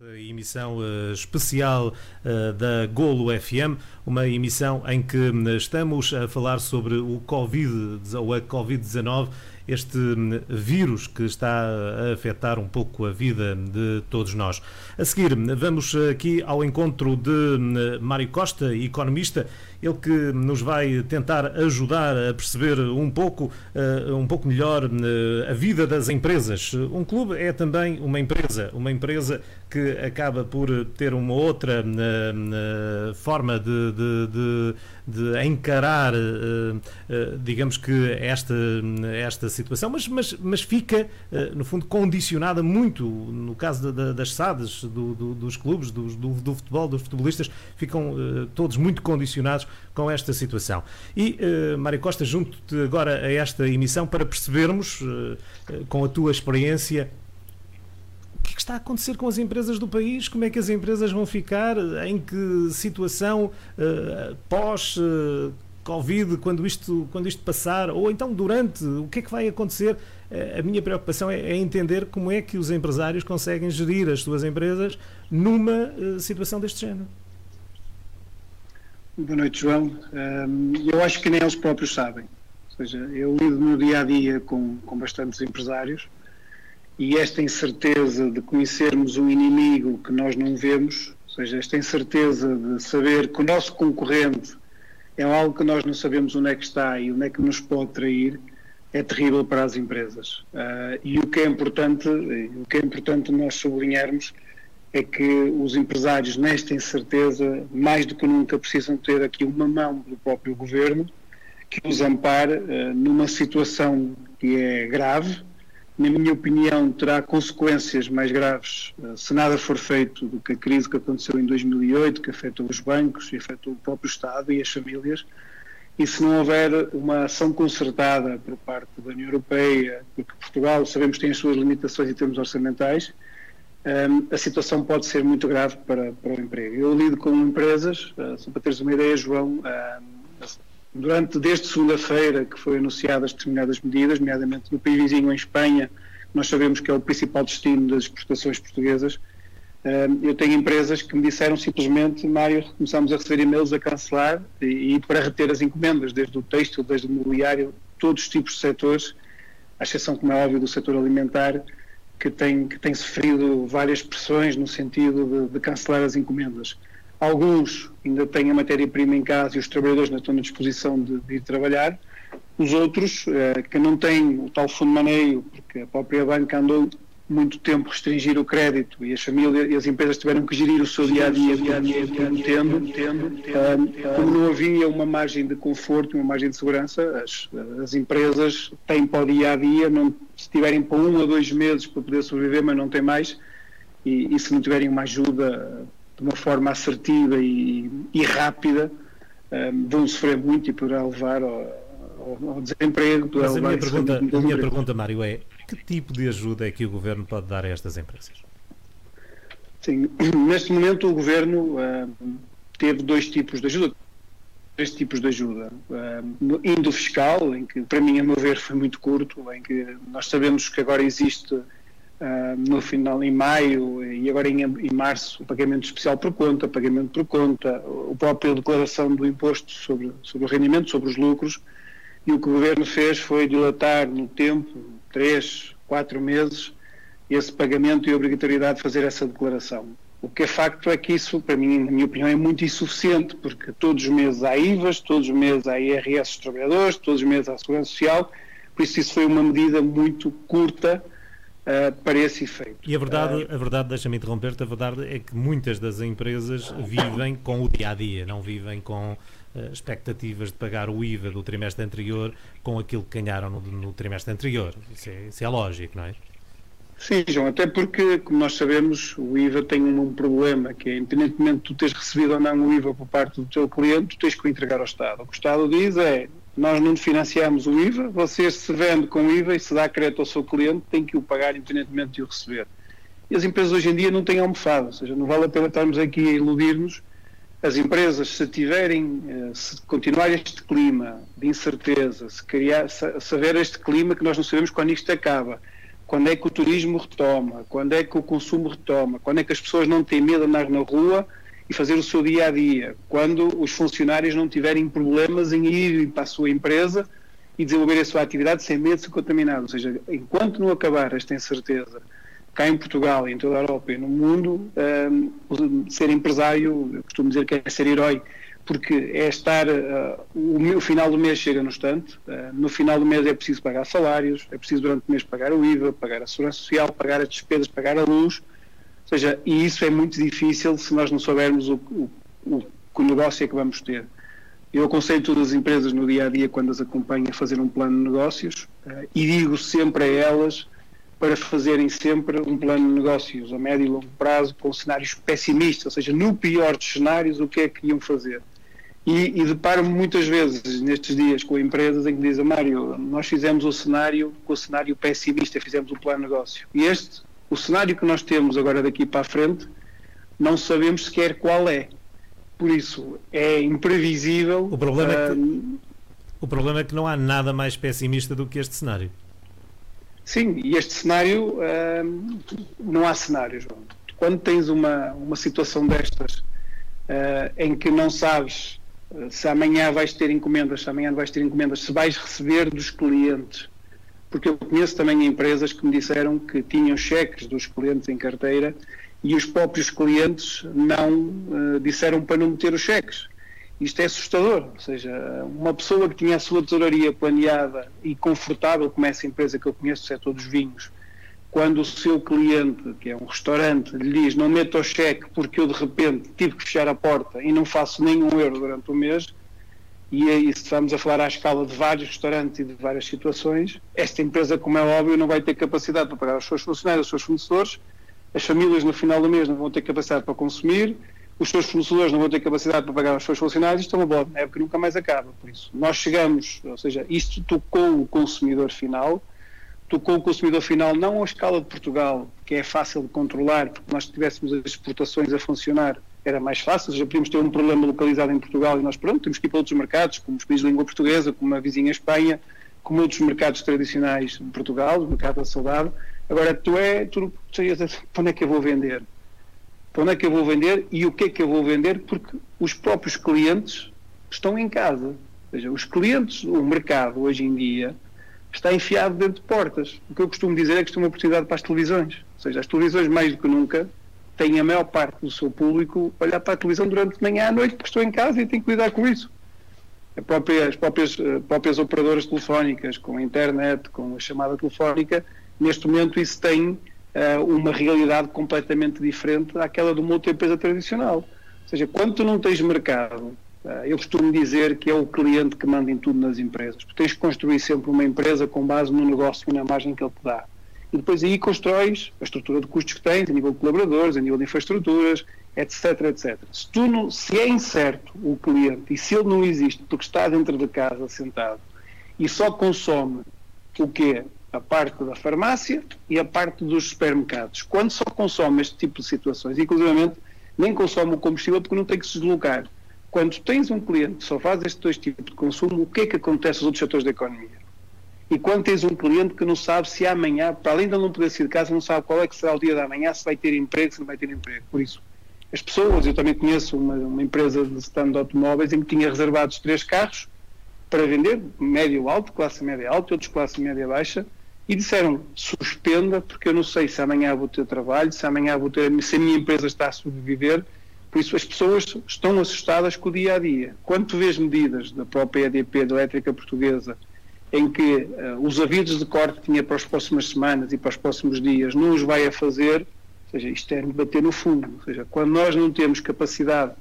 Emissão uh, especial uh, da Golo FM, uma emissão em que uh, estamos a falar sobre o Covid ou a Covid-19, este hum, vírus que está a afetar um pouco a vida de todos nós. A seguir, vamos aqui ao encontro de hum, Mário Costa, economista, ele que nos vai tentar ajudar a perceber um pouco, um pouco melhor hum, a vida das empresas. Um clube é também uma empresa, uma empresa que acaba por ter uma outra uh, forma de, de, de, de encarar, digamos que, esta, esta situação, mas, mas, mas fica, no fundo, condicionada muito, no caso das SADs, do, do, dos clubes, do, do, futebol, dos futebolistas, ficam todos muito condicionados com esta situação. E, Mário Costa, junto-te agora a esta emissão para percebermos, com a tua experiência, que, é que está a acontecer com as empresas do país? Como é que as empresas vão ficar? Em que situação uh, pós uh, Covid, quando isto, quando isto passar, ou então durante, o que é que vai acontecer? Uh, a minha preocupação é, é, entender como é que os empresários conseguem gerir as suas empresas numa situação deste género. Boa noite, João. Eu acho que nem eles próprios sabem. Ou seja, eu lido no dia a dia com, com bastantes empresários e esta incerteza de conhecermos um inimigo que nós não vemos, ou seja, esta incerteza de saber que o nosso concorrente é algo que nós não sabemos onde é que está e onde é que nos pode trair, é terrível para as empresas. Uh, e o que é importante, o que é importante nós sublinharmos é que os empresários nesta incerteza, mais do que nunca, precisam ter aqui uma mão do próprio governo que os ampare uh, numa situação que é grave, na minha opinião, terá consequências mais graves eh, se nada for feito do que a crise que aconteceu em 2008, que afetou os bancos, afetou o próprio Estado e as famílias, e se não houver uma ação concertada por parte da União Europeia, porque Portugal sabemos tem as suas limitações em termos orçamentais, um, a situação pode ser muito grave para, para o emprego. Eu lido com empresas, uh, só para teres uma ideia, João, uh, durante desde segunda-feira que foi anunciadas determinadas medidas, nomeadamente no país vizinho em Espanha, nós sabemos que é o principal destino das exportações portuguesas. Eu tenho empresas que me disseram simplesmente, Mário, começamos a receber e-mails a cancelar e, e para reter as encomendas, desde o texto, desde o mobiliário, todos os tipos de setores, à exceção, como é óbvio, do setor alimentar, que tem, que tem sofrido várias pressões no sentido de, de cancelar as encomendas. Alguns ainda têm a matéria-prima em casa e os trabalhadores não estão na disposição de, de ir trabalhar. Os outros, eh, que não têm o tal fundo de maneio, porque a própria banca andou muito tempo restringir o crédito e as famílias e as empresas tiveram que gerir o seu dia a dia, dia, dia, dia tendo, tendo, como não havia uma margem de conforto, uma margem de segurança, as, as empresas têm para o dia a dia, não, se tiverem para um ou dois meses para poder sobreviver, mas não têm mais, e, e se não tiverem uma ajuda de uma forma assertiva e, e rápida, ehm, vão sofrer muito e poderá levar ao, ao, ao desemprego. Mas a minha, pergunta, a minha pergunta, Mário, é que tipo de ajuda é que o Governo pode dar a estas empresas? Sim, neste momento o Governo uh, teve dois tipos de ajuda, três tipos de ajuda. Uh, indo fiscal, em que para mim, a meu ver, foi muito curto, em que nós sabemos que agora existe Uh, no final, em maio e agora em, em, março, o pagamento especial por conta, pagamento por conta, o próprio declaração do imposto sobre, sobre o rendimento, sobre os lucros, e o que o Governo fez foi dilatar no tempo, três, quatro meses, esse pagamento e a obrigatoriedade de fazer essa declaração. O que é facto é que isso, para mim, na minha opinião, é muito insuficiente, porque todos os meses há IVAs, todos os meses há IRS dos trabalhadores, todos os meses há Segurança Social, por isso isso foi uma medida muito curta, uh, para esse efeito. E a verdade, uh, a verdade deixa-me interromper-te, a verdade é que muitas das empresas vivem com o dia a dia, não vivem com expectativas de pagar o IVA do trimestre anterior com aquilo que ganharam no, no trimestre anterior. Isso é, isso é lógico, não é? Sim, João, até porque, como nós sabemos, o IVA tem um, problema, que é, independentemente de tu teres recebido ou não o IVA por parte do teu cliente, tu tens que o entregar ao Estado. O que o Estado diz é, nós não financiamos o IVA, você se vende com IVA e se dá crédito ao seu cliente, tem que o pagar independentemente de o receber. E as empresas hoje em dia não têm almofada, ou seja, não vale a pena estarmos aqui a iludir-nos. As empresas, se tiverem, eh, se continuar este clima de incerteza, se, criar, se haver este clima que nós não sabemos quando isto acaba, quando é que o turismo retoma, quando é que o consumo retoma, quando é que as pessoas não têm medo de andar na rua e fazer o seu dia a dia, quando os funcionários não tiverem problemas em ir para a sua empresa e desenvolver a sua atividade sem medo de ser contaminado. Ou seja, enquanto não acabar esta incerteza cá em Portugal, em toda a Europa e no mundo, um, ser empresário, eu costumo dizer que é ser herói, porque é estar, uh, o, o, final do mês chega no instante, uh, no final do mês é preciso pagar salários, é preciso durante o mês pagar o IVA, pagar a segurança social, pagar as despesas, pagar a luz, ou seja, e isso é muito difícil se nós não soubermos o, o, o, o negócio é que vamos ter. Eu aconselho todas as empresas no dia a dia, quando as acompanho, a fazer um plano de negócios uh, e digo sempre a elas para fazerem sempre um plano de negócios a médio e longo prazo com cenários pessimistas, ou seja, no pior dos cenários, o que é que iam fazer. E, e deparo-me muitas vezes nestes dias com empresas em que dizem, Mário, nós fizemos o cenário com o cenário pessimista, fizemos o plano de negócio. E este, o cenário que nós temos agora daqui para a frente, não sabemos sequer qual é. Por isso, é imprevisível. O problema, uh, é que, ah, o problema é que não há nada mais pessimista do que este cenário. Sim, e este cenário, uh, não há cenário, João. Quando tens uma, uma situação destas, uh, em que não sabes uh, se amanhã vais ter encomendas, se amanhã não vais ter encomendas, se vais receber dos clientes, porque eu conheço também empresas que me disseram que tinham cheques dos clientes em carteira e os próprios clientes não disseram para não meter os cheques isto é assustador. Ou seja, uma pessoa que tinha a sua tesouraria planeada e confortável, como essa empresa que eu conheço, do setor dos vinhos, quando o seu cliente, que é um restaurante, lhe diz não meta o cheque porque eu de repente tive que fechar a porta e não faço nenhum euro durante o mês, e aí se estamos a falar à escala de vários restaurantes e de várias situações, esta empresa, como é óbvio, não vai ter capacidade para pagar os seus funcionários, os seus fornecedores, as famílias no final do mês não vão ter capacidade para consumir, os seus fornecedores não vão ter capacidade para pagar os seus funcionários, isto é uma bola de neve que nunca mais acaba. Por isso, nós chegamos, ou seja, isto tocou o consumidor final, tocou o consumidor final não à escala de Portugal, que é fácil de controlar, porque nós tivéssemos as exportações a funcionar, era mais fácil, já podíamos ter um problema localizado em Portugal e nós, pronto, temos que ir para outros mercados, como os países de língua portuguesa, como a vizinha Espanha, como outros mercados tradicionais de Portugal, o mercado da saudade. Agora, tu é, tu, tu, para onde é que eu vou vender? Onde é que eu vou vender e o que é que eu vou vender, porque os próprios clientes estão em casa. Ou seja, os clientes, o mercado hoje em dia está enfiado dentro de portas. O que eu costumo dizer é que isto é uma oportunidade para as televisões. Ou seja, as televisões mais do que nunca têm a maior parte do seu público olhar para a televisão durante manhã à noite porque estou em casa e tenho que lidar com isso. As próprias, eh, próprias operadoras telefónicas, com a internet, com a chamada telefónica, neste momento isso tem uma realidade completamente diferente daquela de uma outra empresa tradicional. Ou seja, quando tu não tens mercado, uh, eu costumo dizer que é o cliente que manda em tudo nas empresas. Tu tens que construir sempre uma empresa com base no negócio e na margem que ele te dá. E depois aí constróis a estrutura de custos que tens, a nível de colaboradores, a nível de infraestruturas, etc, etc. Se, tu não, se é incerto o cliente e se ele não existe porque está dentro de casa sentado e só consome o quê? A parte da farmácia e a parte dos supermercados. Quando só consome este tipo de situações, inclusive nem consome o combustível porque não tem que se deslocar. Quando tens um cliente que só faz estes dois tipos de consumo, o que é que acontece nos outros setores da economia? E quando tens um cliente que não sabe se amanhã, para além de não poder sair de casa, não sabe qual é que será o dia da manhã, se vai ter emprego, se não vai ter emprego. Por isso, as pessoas, eu também conheço uma, uma empresa de stand de automóveis em que tinha reservados três carros para vender, médio alto, classe média alta, outros classe média baixa, e disseram suspenda porque eu não sei se amanhã vou ter trabalho, se amanhã vou ter, se a minha empresa está a sobreviver. Por isso as pessoas estão assustadas com o dia a dia. Quando tu vês medidas da própria EDP, da Elétrica Portuguesa, em que uh, os avisos de corte que tinha para as próximas semanas e para os próximos dias não os vai a fazer, ou seja, isto é bater no fundo. Ou seja, quando nós não temos capacidade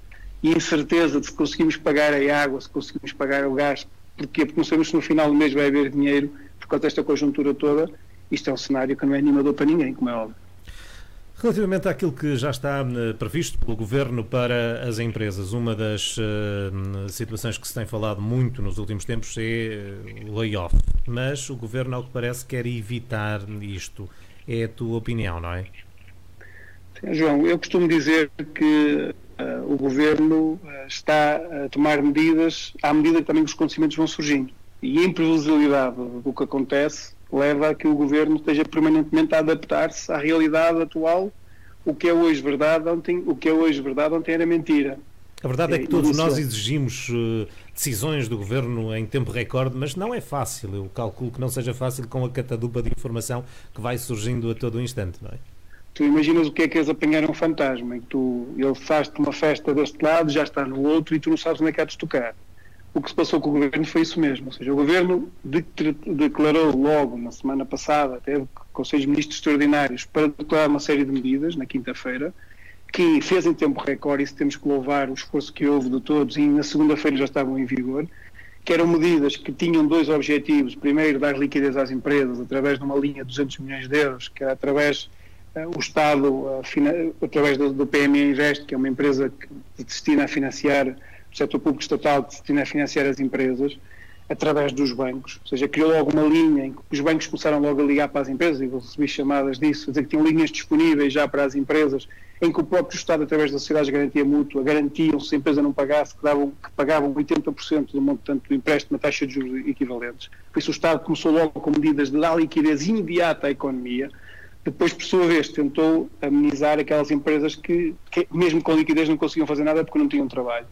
e incerteza de se conseguimos pagar a água, se conseguimos pagar o gás, porquê? Porque não sabemos se no final do mês vai haver dinheiro, por causa desta conjuntura toda, isto é um cenário que não é animador para ninguém, como é óbvio. Relativamente àquilo que já está eh, previsto pelo Governo para as empresas, uma das uh, situações que se tem falado muito nos últimos tempos é o layoff. Mas o Governo, ao que parece, quer evitar isto. É a tua opinião, não é? Sim, João, eu costumo dizer que uh, o Governo está a tomar medidas à medida que também os acontecimentos vão surgindo. E a imprevisibilidade do que acontece leva a que o governo esteja permanentemente a adaptar-se à realidade atual. O que é hoje verdade, ontem, o que é hoje verdade, ontem era mentira. A verdade é que todos nós exigimos uh, decisões do governo em tempo recorde, mas não é fácil. Eu calculo que não seja fácil com a catadupa de informação que vai surgindo a todo instante, não é? Tu imaginas o que é que és apanhar um fantasma, em que tu, ele faz-te uma festa deste lado, já está no outro e tu não sabes onde é que há de tocar. O que se passou com o governo foi isso mesmo, ou seja, o governo declarou logo na semana passada, teve conselhos ministros extraordinários para declarar uma série de medidas na quinta-feira, que fez em tempo recorde, isso temos que louvar o esforço que houve de todos, e na segunda-feira já estavam em vigor, que eram medidas que tinham dois objetivos. Primeiro, dar liquidez às empresas através de uma linha de 200 milhões de euros, que era através uh, o Estado, uh, através do, PME Invest, que é uma empresa que destina a financiar, o setor público estatal que se destina a financiar as empresas, através dos bancos. Ou seja, criou logo uma linha em que os bancos começaram logo a ligar para as empresas, e eu recebi chamadas disso, dizer que tinham linhas disponíveis já para as empresas em que o próprio Estado, através das sociedades de garantia mútua, garantiam, se a empresa não pagasse, que, davam, que pagavam 80% do montante do empréstimo na taxa de juros equivalentes. Por isso o Estado começou logo com medidas de dar liquidez imediata à economia, depois, por sua vez, tentou amenizar aquelas empresas que, que, mesmo com liquidez, não conseguiam fazer nada porque não tinham trabalho.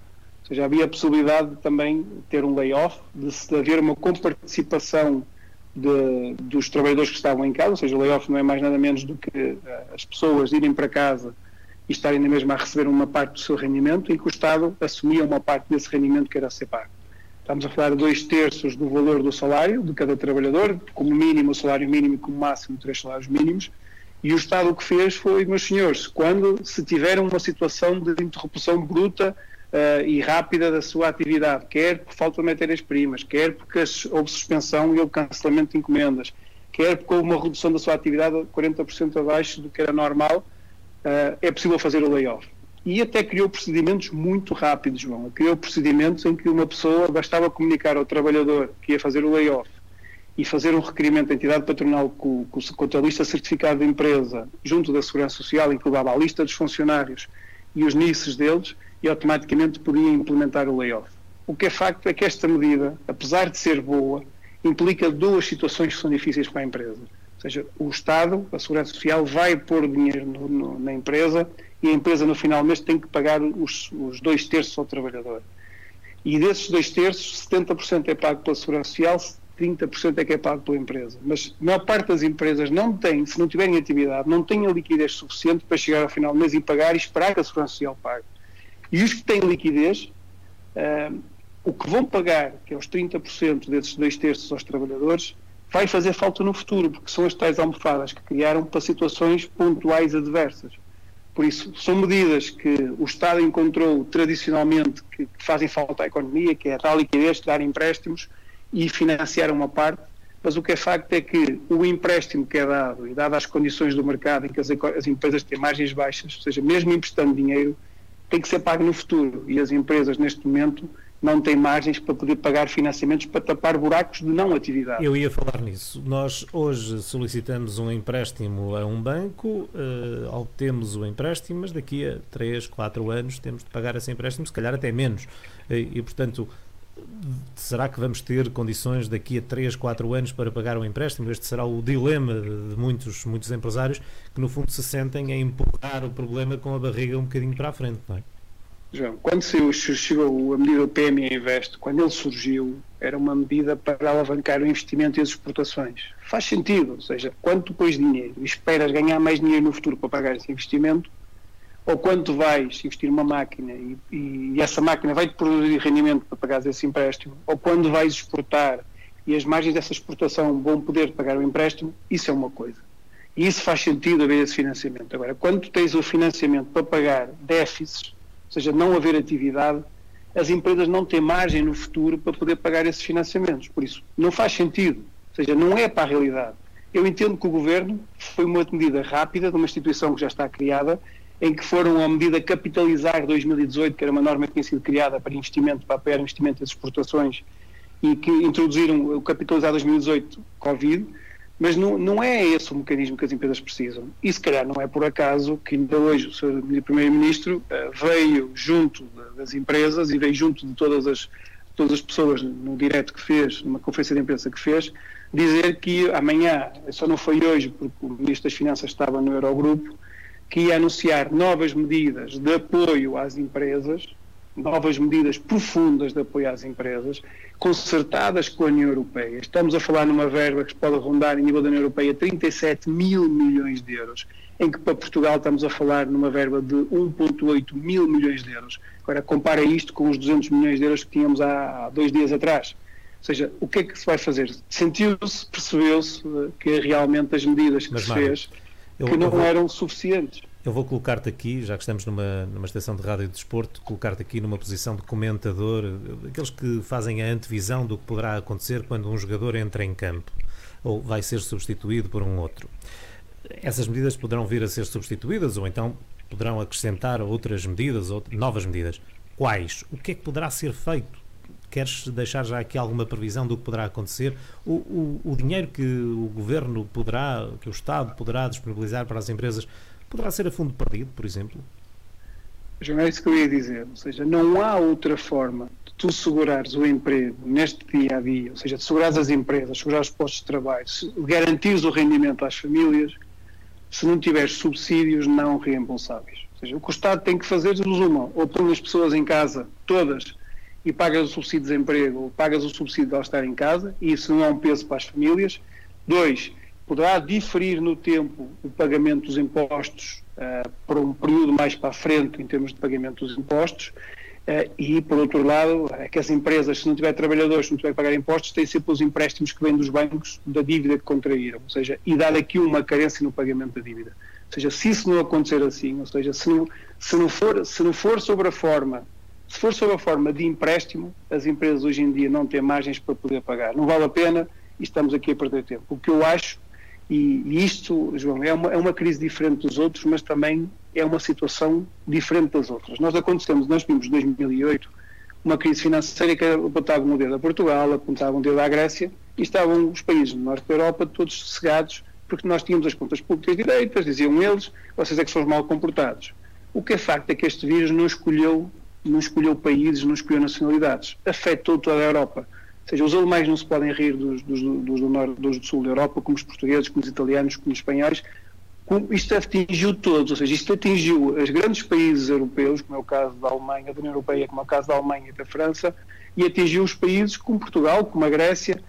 Ou seja, havia a possibilidade de também ter um layoff, de, de haver uma comparticipação de, dos trabalhadores que estavam em casa, ou seja, o layoff não é mais nada menos do que uh, as pessoas irem para casa e estarem na mesma a receber uma parte do seu rendimento e que o Estado assumia uma parte desse rendimento que era a ser pago. Estamos a falar de dois terços do valor do salário de cada trabalhador, como mínimo o salário mínimo e como máximo três salários mínimos, e o Estado o que fez foi, meus senhores, quando se tiver uma situação de interrupção bruta uh, e rápida da sua atividade, quer por falta de matérias-primas, quer porque houve suspensão e houve cancelamento de encomendas, quer porque houve uma redução da sua atividade 40% abaixo do que era normal, uh, é possível fazer o layoff. E até criou procedimentos muito rápidos, João. Criou procedimentos em que uma pessoa bastava comunicar ao trabalhador que ia fazer o layoff e fazer um requerimento à entidade patronal com, com, com a lista certificada de empresa junto da Segurança Social, levava a lista dos funcionários e os NICs deles, e automaticamente podia implementar o layoff. O que é facto é que esta medida, apesar de ser boa, implica duas situações que são difíceis para a empresa seja, o Estado, a Segurança Social, vai pôr dinheiro no, no, na empresa e a empresa no final do mês tem que pagar os, os dois terços ao trabalhador. E desses dois terços, 70% é pago pela Segurança Social, 30% é que é pago pela empresa. Mas a maior parte das empresas não tem, se não tiverem atividade, não têm a liquidez suficiente para chegar ao final do mês e pagar e esperar que a Segurança Social pague. E os que têm liquidez, uh, o que vão pagar, que é os 30% desses dois terços aos trabalhadores, vai fazer falta no futuro, porque são as tais almofadas que criaram para situações pontuais adversas. Por isso, são medidas que o Estado encontrou tradicionalmente que, fazem falta à economia, que é tal liquidez, dar empréstimos e financiar uma parte, mas o que é facto é que o empréstimo que é dado, e dadas as condições do mercado em que as, as empresas têm margens baixas, ou seja, mesmo emprestando dinheiro, tem que ser pago no futuro. E as empresas, neste momento, não tem margens para poder pagar financiamentos para tapar buracos de não atividade. Eu ia falar nisso. Nós hoje solicitamos um empréstimo a um banco, uh, obtemos o empréstimo, mas daqui a 3, 4 anos temos de pagar esse empréstimo, se calhar até menos. E, e portanto, será que vamos ter condições daqui a 3, 4 anos para pagar o empréstimo? Este será o dilema de muitos, muitos empresários que, no fundo, se sentem a empurrar o problema com a barriga um bocadinho para a frente, não é? João, quando saiu, chegou a medida do PME Invest, quando ele surgiu, era uma medida para alavancar o investimento e as exportações. Faz sentido, ou seja, quando tu pões dinheiro e esperas ganhar mais dinheiro no futuro para pagar esse investimento, ou quando vais investir numa máquina e, e essa máquina vai-te produzir rendimento para pagar esse empréstimo, ou quando vais exportar e as margens dessa exportação vão poder pagar o empréstimo, isso é uma coisa. E isso faz sentido haver esse financiamento. Agora, quando tens o financiamento para pagar déficits, seja, não haver atividade, as empresas não têm margem no futuro para poder pagar esses financiamentos. Por isso, não faz sentido. Ou seja, não é para a realidade. Eu entendo que o governo foi uma medida rápida de uma instituição que já está criada, em que foram a medida capitalizar 2018, que era uma norma que tinha sido criada para investimento, para apoiar investimento das exportações, e que introduziram o capitalizar 2018 Covid mas não, não é esse o mecanismo que as empresas precisam. E se calhar não é por acaso que ainda hoje o Sr. Primeiro-Ministro uh, veio junto das empresas e veio junto de todas as, todas as pessoas no direto que fez, numa conferência de imprensa que fez, dizer que amanhã, só não foi hoje, porque o Ministro das Finanças estava no Eurogrupo, que ia anunciar novas medidas de apoio às empresas, novas medidas profundas de apoio às empresas, concertadas com a União Europeia. Estamos a falar numa verba que pode rondar, em nível da União Europeia, 37 mil milhões de euros, em que para Portugal estamos a falar numa verba de 1,8 mil milhões de euros. Agora, compara isto com os 200 milhões de euros que tínhamos há dois dias atrás. Ou seja, o que é que se vai fazer? Sentiu-se, percebeu-se eh, que realmente as medidas que Mas, se fez eu, que não vou, eram suficientes. Eu vou colocar-te aqui, já que estamos numa, numa estação de rádio de desporto, colocar-te aqui numa posição de comentador, aqueles que fazem a antevisão do que poderá acontecer quando um jogador entra em campo ou vai ser substituído por um outro. Essas medidas poderão vir a ser substituídas ou então poderão acrescentar outras medidas ou novas medidas. Quais? O que é que poderá ser feito? Queres deixar já aqui alguma previsão do que poderá acontecer? O, o, o dinheiro que o governo poderá, que o Estado poderá disponibilizar para as empresas, poderá ser a fundo perdido, por exemplo? João, é isso que eu ia dizer. Ou seja, não há outra forma de tu segurares o emprego neste dia a dia, ou seja, de segurares as empresas, segurar os postos de trabalho, garantires o rendimento às famílias, se não tiveres subsídios não reembolsáveis. Ou seja, o que o Estado tem que fazer, uma, ou põe as pessoas em casa, todas, e pagas o subsídio de desemprego, pagas o subsídio de estar em casa, e isso não é um peso para as famílias. Dois, poderá diferir no tempo o pagamento dos impostos uh, para um período mais para a frente em termos de pagamento dos impostos. Uh, e, por outro lado, é que as empresas, se não tiver trabalhadores, se não tiver que pagar impostos, têm sempre os empréstimos que vêm dos bancos da dívida que contraíram. Ou seja, e dar aqui uma carência no pagamento da dívida. Ou seja, se isso não acontecer assim, ou seja, se não, se não, for, se não for sobre a forma se for sob a forma de empréstimo, as empresas hoje em dia não têm margens para poder pagar. Não vale a pena e estamos aqui a perder tempo. O que eu acho, e, e isto, João, é uma, é uma crise diferente dos outros, mas também é uma situação diferente das outras. Nós acontecemos, nós vimos em 2008 uma crise financeira que apontava um dedo a Portugal, apontava um dedo à Grécia, e estavam os países do norte da Europa todos sossegados, porque nós tínhamos as contas públicas direitas, diziam eles, vocês é que são mal comportados. O que é facto é que este vírus não escolheu não escolheu países, não escolheu nacionalidades. Afetou toda a Europa. Ou seja, os alemães não se podem rir dos, dos, dos, do, norte, dos do sul da Europa, como os portugueses, como os italianos, como os espanhóis. Isto atingiu todos, ou seja, isto atingiu os grandes países europeus, como é o caso da Alemanha, da União Europeia, como é o caso da Alemanha e da França, e atingiu os países como Portugal, como a Grécia,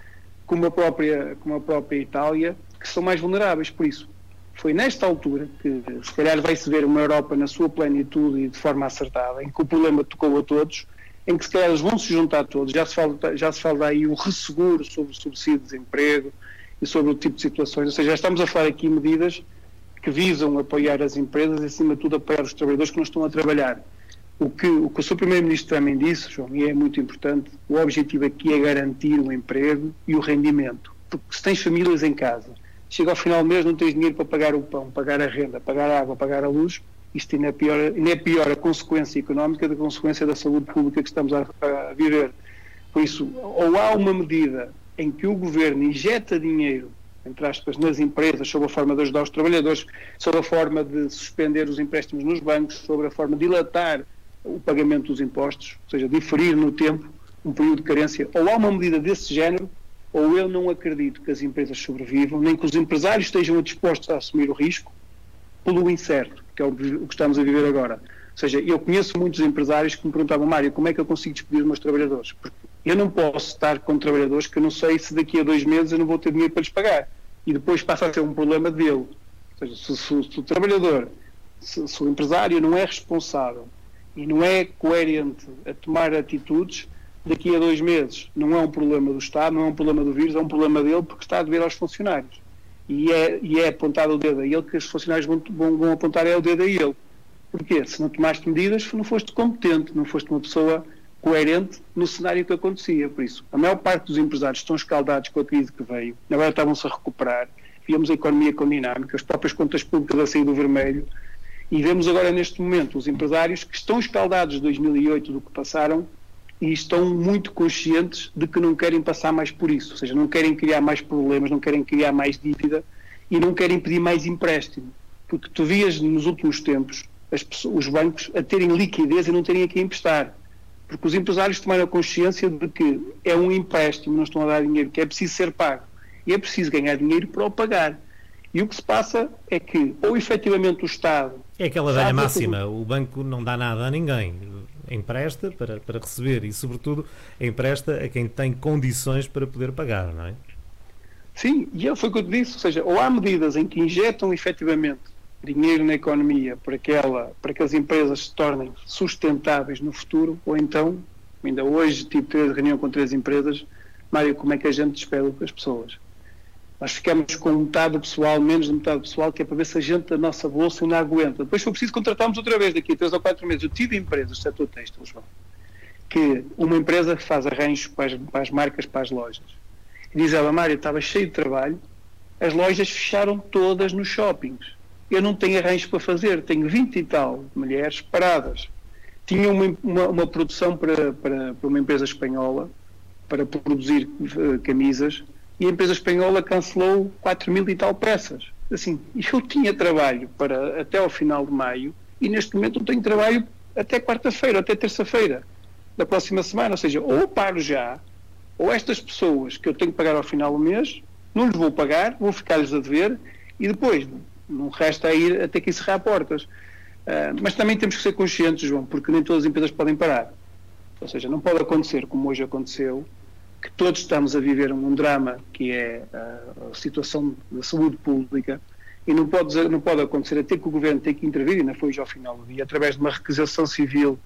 como a própria, como a própria Itália, que são mais vulneráveis. Por isso, foi nesta altura que se calhar vai-se ver uma Europa na sua plenitude e de forma acertada, em que o problema tocou a todos, em que se calhar eles vão se juntar todos, já se fala, já se fala aí o resseguro sobre o subsídio de desemprego e sobre o tipo de situações, ou seja, já estamos a falar aqui medidas que visam apoiar as empresas e acima de tudo apoiar os trabalhadores que não estão a trabalhar. O que o, que o seu Primeiro-Ministro também disse, João, e é muito importante, o objetivo aqui é garantir o emprego e o rendimento. Porque se tens famílias em casa chega ao final do mês, não tens dinheiro para pagar o pão, pagar a renda, pagar a água, pagar a luz, isto ainda é pior, ainda é pior a consequência económica da consequência da saúde pública que estamos a, a viver. Por isso, ou há uma medida em que o governo injeta dinheiro, entre aspas, nas empresas, sob a forma de ajudar os trabalhadores, sob a forma de suspender os empréstimos nos bancos, sob a forma de dilatar o pagamento dos impostos, ou seja, diferir no tempo um período de carência, ou há uma medida desse género ou eu não acredito que as empresas sobrevivam, nem que os empresários estejam dispostos a assumir o risco pelo incerto, que é o que estamos a viver agora. Ou seja, eu conheço muitos empresários que me perguntavam, Mário, como é que eu consigo despedir os meus trabalhadores? Porque eu não posso estar com trabalhadores que eu não sei se daqui a dois meses eu não vou ter dinheiro para lhes pagar. E depois passa a ser um problema dele. Ou seja, se, se, se o trabalhador, se, se o empresário não é responsável e não é coerente a tomar atitudes, daqui a dois meses não é um problema do Estado, não é um problema do vírus, é um problema dele porque está a dever aos funcionários. E é, e é apontado o dedo a ele que os funcionários vão, vão, vão apontar é o dedo a ele. Porquê? Se não tomaste medidas, não foste competente, não foste uma pessoa coerente no cenário que acontecia. Por isso, a maior parte dos empresários estão escaldados com a crise que veio, agora estavam-se a recuperar, víamos a economia com dinâmica, as próprias contas públicas a sair do vermelho, e vemos agora neste momento os empresários que estão escaldados de 2008 do que passaram e estão muito conscientes de que não querem passar mais por isso, ou seja, não querem criar mais problemas, não querem criar mais dívida e não querem pedir mais empréstimo. Porque tu vias nos últimos tempos pessoas, os bancos a terem liquidez e não terem a que emprestar. Porque os empresários tomaram a consciência de que é um empréstimo, não estão a dar dinheiro, que é preciso ser pago. e é preciso ganhar dinheiro para o pagar. E o que se passa é que, ou efetivamente o Estado. É aquela velha máxima: o banco não dá nada a ninguém. Empresta para, para receber e, sobretudo, empresta a quem tem condições para poder pagar, não é? Sim, e foi o que eu disse: ou seja, ou há medidas em que injetam efetivamente dinheiro na economia para que, ela, para que as empresas se tornem sustentáveis no futuro, ou então, ainda hoje tive reunião com três empresas, Mário, como é que a gente despede as pessoas? Nós ficamos com metade do pessoal, menos de metade do pessoal, que é para ver se a gente da nossa bolsa ainda aguenta. Depois foi preciso contratarmos outra vez, daqui a três ou quatro meses. Eu tive empresas do setor têxtil, João, que uma empresa faz arranjos para as, para as marcas, para as lojas. E diz ela, Mário, estava cheio de trabalho, as lojas fecharam todas nos shoppings. Eu não tenho arranjos para fazer, tenho 20 e tal mulheres paradas. Tinha uma, uma, uma produção para, para, para uma empresa espanhola, para produzir uh, camisas, e a empresa espanhola cancelou 4 mil e tal peças. Assim, eu tinha trabalho para até ao final de maio e neste momento não tenho trabalho até quarta-feira, até terça-feira da próxima semana. Ou seja, ou paro já, ou estas pessoas que eu tenho que pagar ao final do mês, não lhes vou pagar, vou ficar-lhes a dever e depois não resta a ir a ter que encerrar portas. Uh, mas também temos que ser conscientes, João, porque nem todas as empresas podem parar. Ou seja, não pode acontecer como hoje aconteceu, que todos estamos a viver um drama que é a situação da saúde pública e não pode, não pode acontecer até que o Governo tenha que intervir, não foi já ao final do dia, através de uma requisição civil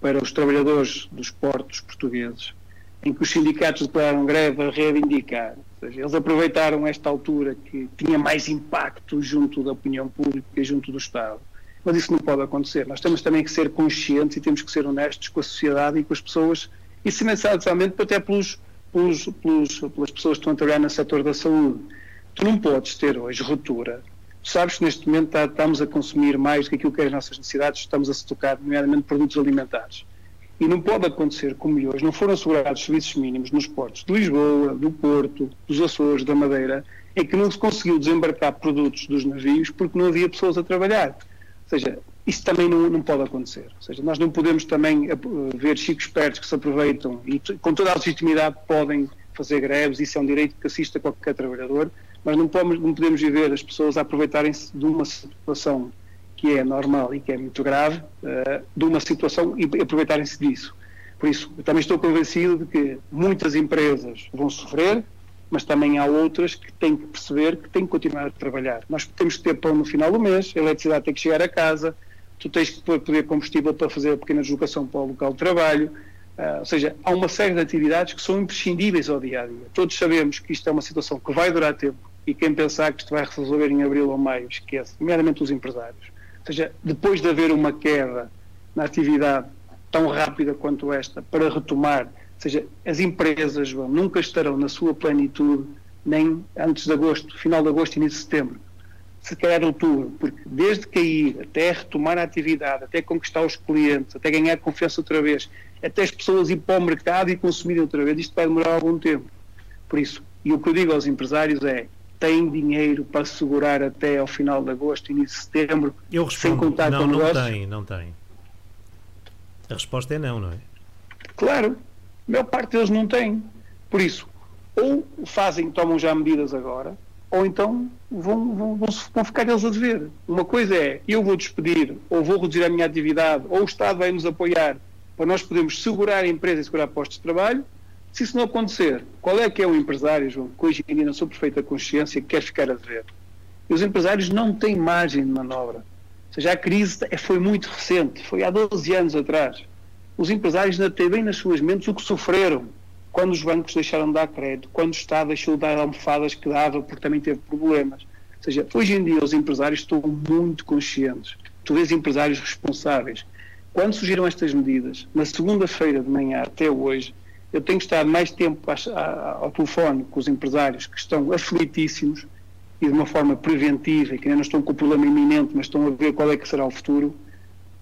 para os trabalhadores dos portos portugueses, em que os sindicatos declararam greve a reivindicar. Ou seja, eles aproveitaram esta altura que tinha mais impacto junto da opinião pública e junto do Estado. Mas isso não pode acontecer. Nós temos também que ser conscientes e temos que ser honestos com a sociedade e com as pessoas, e se até pelos pelos, pelos, pelas pessoas que estão a trabalhar no setor da saúde. Tu não podes ter hoje ruptura. Tu sabes que neste momento tá, estamos a consumir mais do que aquilo que é as nossas necessidades, estamos a se tocar, nomeadamente, produtos alimentares. E não pode acontecer como hoje, não foram assegurados serviços mínimos nos portos de Lisboa, do Porto, dos Açores, da Madeira, em que não se conseguiu desembarcar produtos dos navios porque não havia pessoas a trabalhar. Ou seja, isso também não, não, pode acontecer. Ou seja, nós não podemos também uh, ver chicos espertos que se aproveitam e com toda a legitimidade podem fazer greves, isso é um direito que assiste a qualquer trabalhador, mas não podemos, não podemos viver as pessoas a aproveitarem-se de uma situação que é normal e que é muito grave, uh, de uma situação e aproveitarem-se disso. Por isso, também estou convencido de que muitas empresas vão sofrer, mas também há outras que têm que perceber que têm que continuar a trabalhar. Nós temos que ter pão no final do mês, a eletricidade tem que chegar a casa, tu tens que poder combustível para fazer a pequena deslocação para o local de trabalho, uh, ou seja, há uma série de atividades que são imprescindíveis ao dia a dia. Todos sabemos que isto é uma situação que vai durar tempo e quem pensar que isto vai resolver em abril ou maio, esquece, nomeadamente os empresários. Ou seja, depois de haver uma queda na atividade tão rápida quanto esta, para retomar, ou seja, as empresas João, nunca estarão na sua plenitude nem antes de agosto, final de agosto, início de setembro se calhar outubro, porque desde cair até retomar a atividade, até conquistar os clientes, até ganhar confiança outra vez, até as pessoas ir para o mercado e consumirem outra vez, isto vai demorar algum tempo. Por isso, e o que eu digo aos empresários é, tem dinheiro para segurar até ao final de agosto, início de setembro, eu respondo, sem contar não, com não negócio? tem, não tem. A resposta é não, não é? Claro, a maior parte deles não tem. Por isso, ou fazem, tomam já medidas agora, ou então vão, vão, vão, ficar eles a dever. Uma coisa é, eu vou despedir, ou vou reduzir a minha atividade, ou o Estado vai nos apoiar para nós podermos segurar a empresa e segurar postos de trabalho. Se isso não acontecer, qual é que é o empresário, João, que hoje dia, na sua perfeita consciência, que quer ficar a dever? E os empresários não têm margem de manobra. Ou seja, a crise é, foi muito recente, foi há 12 anos atrás. Os empresários ainda têm bem nas suas mentes o que sofreram quando os bancos deixaram de dar crédito, quando o Estado deixou de dar almofadas que dava porque também teve problemas. Ou seja, hoje em dia os empresários estão muito conscientes. Tu vês empresários responsáveis. Quando surgiram estas medidas, na segunda-feira de manhã até hoje, eu tenho estado mais tempo ao telefone com os empresários que estão aflitíssimos e de uma forma preventiva, que ainda não estão com o problema iminente, mas estão a ver qual é que será o futuro,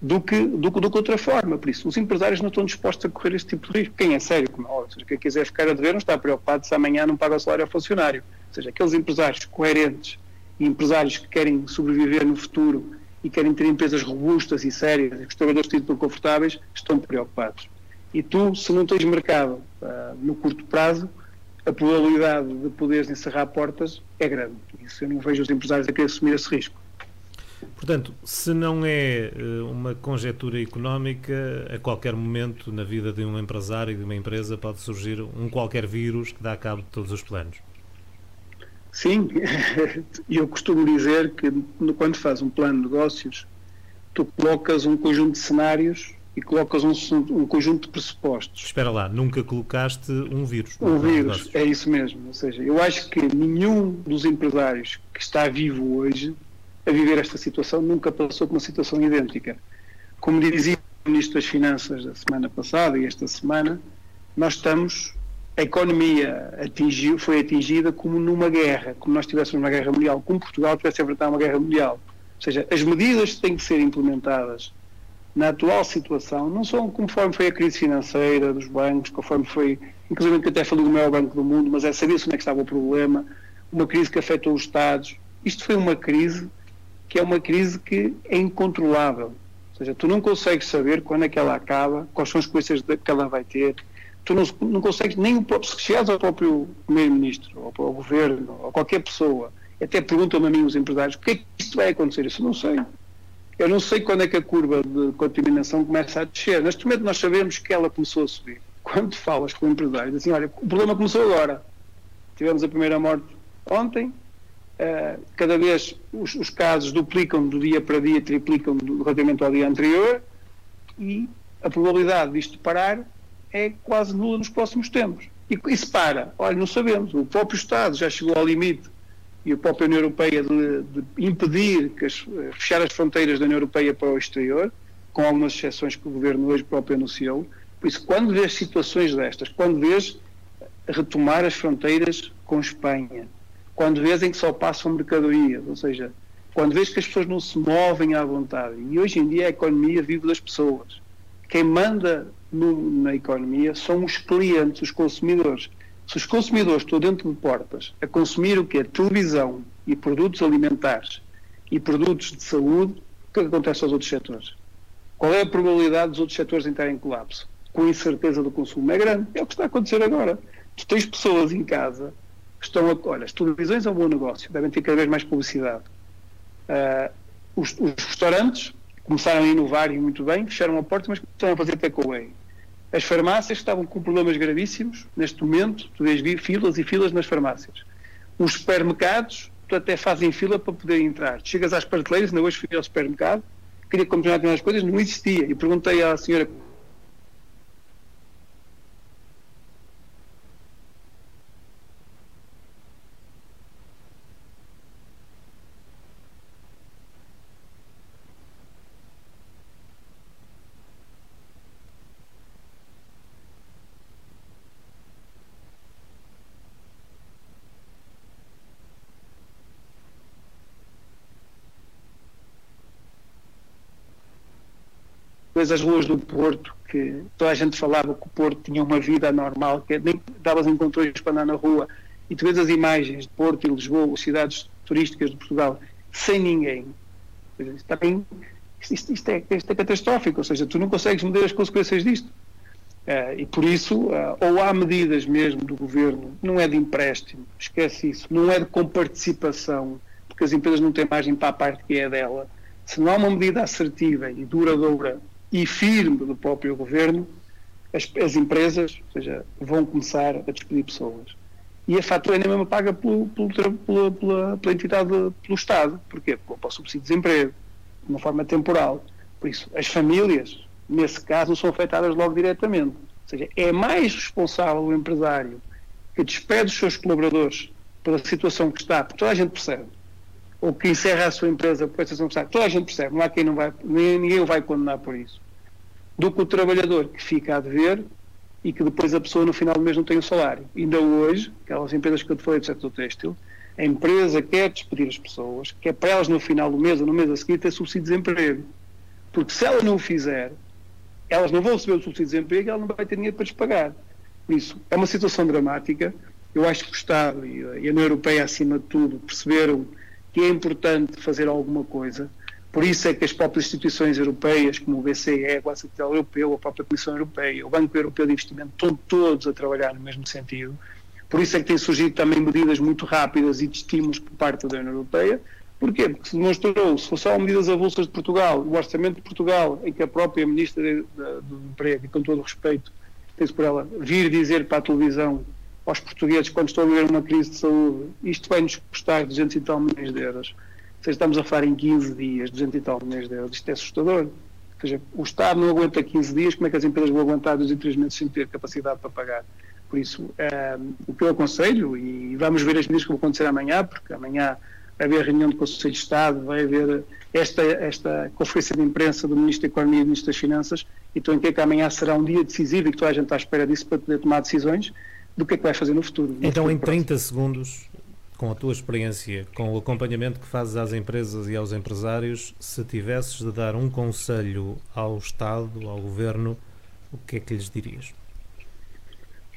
do que, do, do que outra forma. Por isso, os empresários não estão dispostos a correr esse tipo de risco. Quem é sério, como é óbvio, quem quiser ficar a dever não está preocupado se amanhã não paga o salário ao funcionário. Ou seja, aqueles empresários coerentes e empresários que querem sobreviver no futuro e querem ter empresas robustas e sérias e que os trabalhadores estão confortáveis, estão preocupados. E tu, se não tens mercado uh, no curto prazo, a probabilidade de poderes encerrar portas é grande. Isso eu não vejo os empresários a querer assumir esse risco. Portanto, se não é eh, uma conjetura económica, a qualquer momento na vida de um empresário e de uma empresa pode surgir um qualquer vírus que dá cabo de todos os planos. Sim, eu costumo dizer que quando faz um plano de negócios, tu colocas um conjunto de cenários e colocas um, um, conjunto de pressupostos. Espera lá, nunca colocaste um vírus. Um vírus, é isso mesmo. Ou seja, eu acho que nenhum dos empresários que está vivo hoje a viver esta situação nunca passou por uma situação idêntica. Como dizia o Ministro das Finanças da semana passada e esta semana, nós estamos, a economia atingiu, foi atingida como numa guerra, como nós estivéssemos uma guerra mundial, como Portugal tivesse a enfrentar uma guerra mundial. Ou seja, as medidas que têm que ser implementadas na atual situação não são conforme foi a crise financeira dos bancos, conforme foi, inclusive até falou do maior banco do mundo, mas é saber-se onde é que estava o problema, uma crise que afetou os Estados. Isto foi uma crise que é uma crise que é incontrolável. Ou seja, tu não consegues saber quando é que ela acaba, quais são as consequências que ela vai ter. Tu não, não consegues, nem o próprio, se chegares ao próprio Primeiro-Ministro, ou ao Governo, ou qualquer pessoa, até perguntam-me a mim os empresários, o que é que isto vai acontecer? Isso não sei. Eu não sei quando é que a curva de contaminação começa a descer. Neste momento nós sabemos que ela começou a subir. Quando falas com o empresário, assim, olha, o problema começou agora. Tivemos a primeira morte ontem, uh, cada vez os, os, casos duplicam do dia para dia, triplicam do, relativamente ao dia anterior, e a probabilidade disto parar é quase nula nos próximos tempos. E, e se para? Olha, não sabemos. O próprio Estado já chegou ao limite e a própria União Europeia de, de impedir que as, fechar as fronteiras da União Europeia para o exterior, com algumas exceções que o Governo hoje próprio anunciou. Por isso, quando vês situações destas, quando vês retomar as fronteiras com Espanha, quando vês em que só passam mercadorias, ou seja, quando vês que as pessoas não se movem à vontade, e hoje em dia a economia vive das pessoas. Quem manda no, na economia são os clientes, os consumidores. Se os consumidores estão dentro de portas a consumir o que é televisão e produtos alimentares e produtos de saúde, o que, é que acontece aos outros setores? Qual é a probabilidade dos outros setores entrarem em colapso? Com incerteza do consumo é grande. É o que está a acontecer agora. Tu tens pessoas em casa estão a. Olha, as televisões é um bom negócio, devem ter cada vez mais publicidade. Uh, os, os, restaurantes começaram a inovar e muito bem, fecharam a porta, mas começaram a fazer takeaway. As farmácias estavam com problemas gravíssimos neste momento, tu vês filas e filas nas farmácias. Os supermercados tu até fazem fila para poder entrar. Chegas às prateleiras, ainda hoje fui ao supermercado, queria comprar determinadas coisas, não existia. E perguntei à senhora depois as ruas do Porto, que toda a gente falava que o Porto tinha uma vida normal, que nem davas encontrões para andar na rua, e tu vês as imagens de Porto e Lisboa, cidades turísticas de Portugal, sem ninguém. Isto, também, isto, isto, é, isto é catastrófico, ou seja, tu não consegues medir as consequências disto. Uh, e por isso, uh, ou há medidas mesmo do governo, não é de empréstimo, esquece isso, não é de comparticipação, porque as empresas não têm margem para a parte que é dela. Se não há uma medida assertiva e duradoura e firme do próprio governo, as, as, empresas seja, vão começar a despedir pessoas. E a fatura é nem mesmo paga pelo, pelo, pela, pela, pela, entidade, pelo Estado. Porquê? Para o subsídio de desemprego, de uma forma temporal. Por isso, as famílias, nesse caso, são afetadas logo diretamente. Ou seja, é mais responsável o empresário que despede os seus colaboradores pela situação que está, porque toda a gente percebe, ou que encerra a sua empresa por essa situação toda a gente percebe, não há quem não vai, ninguém o vai condenar por isso, do que o trabalhador que fica a dever e que depois a pessoa no final do mês não tem o salário. Ainda hoje, aquelas empresas que eu te falei do setor têxtil, a empresa quer despedir as pessoas, quer para elas no final do mês ou no mês a seguir ter subsídio de desemprego. Porque se ela não o fizer, elas não vão receber o subsídio de desemprego e ela não vai ter dinheiro para lhes pagar. Por isso, é uma situação dramática. Eu acho que o Estado e a União Europeia, acima de tudo, perceberam que é importante fazer alguma coisa. Por isso é que as próprias instituições europeias, como o BCE, o Banco Central Europeu, a própria Comissão Europeia, o Banco Europeu de Investimento, estão todos a trabalhar no mesmo sentido, Por isso é que têm surgido também medidas muito rápidas e de estímulos por parte da União Europeia. Porquê? Porque se demonstrou, se fosse só medidas avulsas de Portugal, o orçamento de Portugal, em que a própria Ministra do Emprego, e com todo o respeito, tem-se por ela, vir dizer para a televisão aos portugueses, quando estão a viver uma crise de saúde, isto vai nos custar 200 e tal milhões de euros. Seja, estamos a falar em 15 dias, 200 e tal milhões de euros. Isto é assustador. Ou seja, o Estado não aguenta 15 dias, como é que as empresas vão aguentar 2 e 3 meses sem ter capacidade para pagar? Por isso, é, o que eu aconselho, e vamos ver as medidas que vão acontecer amanhã, porque amanhã vai haver reunião do Conselho de Estado, vai haver esta, esta conferência de imprensa do Ministro da Economia e do Ministro das Finanças, e estou em que amanhã será um dia decisivo e que toda a gente está à espera disso para poder tomar decisões do que é que vai fazer no futuro. No então, futuro em 30 próximo. segundos, com a tua experiência, com o acompanhamento que fazes às empresas e aos empresários, se tivesses de dar um conselho ao Estado, ao Governo, o que é que lhes dirias?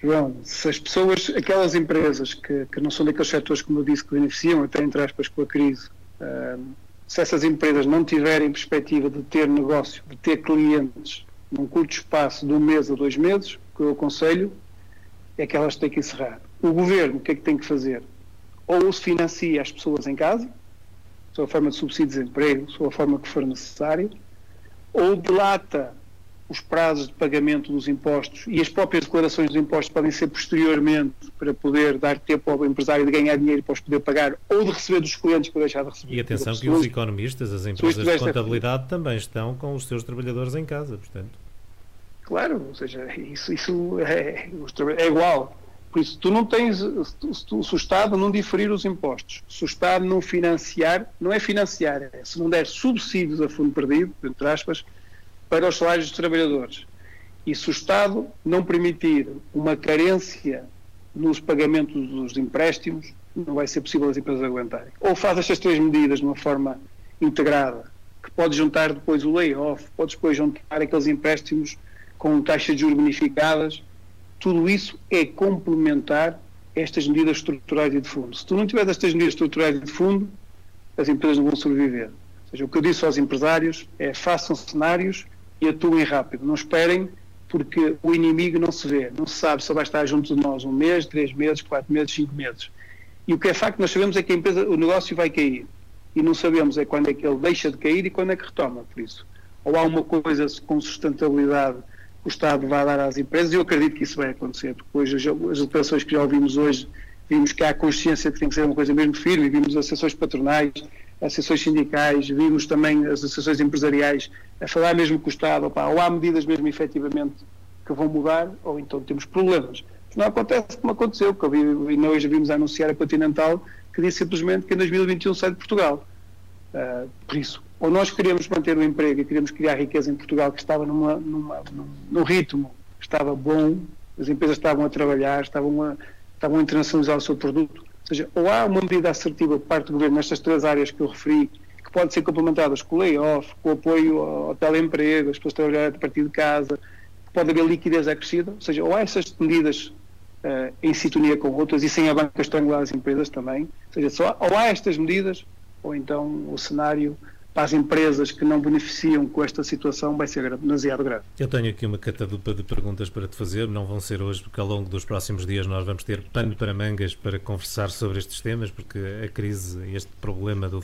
João, se as pessoas, aquelas empresas que, que não são daqueles setores, como eu disse, que beneficiam, até entre aspas, com a crise, uh, se essas empresas não tiverem perspectiva de ter negócio, de ter clientes num curto espaço de um mês a dois meses, o que eu aconselho é que elas têm que encerrar. O governo, o que é que tem que fazer? Ou se financia as pessoas em casa, sob a forma de subsídios de emprego, sob a forma que for necessário, ou delata os prazos de pagamento dos impostos e as próprias declarações dos impostos podem ser posteriormente para poder dar tempo ao empresário de ganhar dinheiro para os poder pagar ou de receber dos clientes para deixar de receber. E atenção que os economistas, as empresas de contabilidade também estão com os seus trabalhadores em casa, portanto. Claro, ou seja, isso, isso é, é igual. Por isso, tu não tens, se, tu, se o Estado não diferir os impostos, se o Estado não financiar, não é financiar, é, se não der subsídios a fundo perdido, entre aspas, para os salários dos trabalhadores. E se o Estado não permitir uma carência nos pagamentos dos empréstimos, não vai ser possível as empresas aguentarem. Ou faz estas três medidas de uma forma integrada, que pode juntar depois o layoff, pode depois juntar aqueles empréstimos com taxas de juros bonificadas, tudo isso é complementar estas medidas estruturais e de fundo. Se tu não tiveres estas medidas estruturais e de fundo, as empresas não vão sobreviver. Ou seja, o que eu disse aos empresários é façam cenários e atuem rápido. Não esperem, porque o inimigo não se vê. Não se sabe se vai estar junto de nós um mês, três meses, quatro meses, cinco meses. E o que é facto, nós sabemos é que a empresa, o negócio vai cair. E não sabemos é quando é que ele deixa de cair e quando é que retoma. Por isso, ou há uma coisa com sustentabilidade o Estado vai dar às empresas, e eu acredito que isso vai acontecer, porque hoje as operações que já ouvimos hoje, vimos que há consciência de que tem que ser uma coisa mesmo firme, vimos as assessões patronais, associações sindicais, vimos também as associações empresariais a falar mesmo com o Estado, opa, ou há medidas mesmo efetivamente que vão mudar, ou então temos problemas. Não acontece como aconteceu, que vi, e hoje vimos anunciar a Continental que disse simplesmente que em 2021 sai de Portugal. Uh, por isso, ou nós queremos manter o emprego e queremos criar riqueza em Portugal que estava numa, numa, num, num ritmo que estava bom, as empresas estavam a trabalhar, estavam a, estavam a internacionalizar o seu produto, seja, ou há uma medida assertiva por parte do Governo nestas três áreas que eu referi, que podem ser complementadas com o layoff, com o apoio ao teleemprego, as pessoas trabalharem a partir de casa, pode haver liquidez acrescida, ou seja, ou há essas medidas uh, em sintonia com outras e sem a banca estrangular as empresas também, ou seja, só, ou há estas medidas, ou então o cenário para as empresas que não beneficiam com esta situação vai ser demasiado grave. Eu tenho aqui uma catadupa de perguntas para te fazer, não vão ser hoje, porque ao longo dos próximos dias nós vamos ter pano para mangas para conversar sobre estes temas, porque a crise, este problema do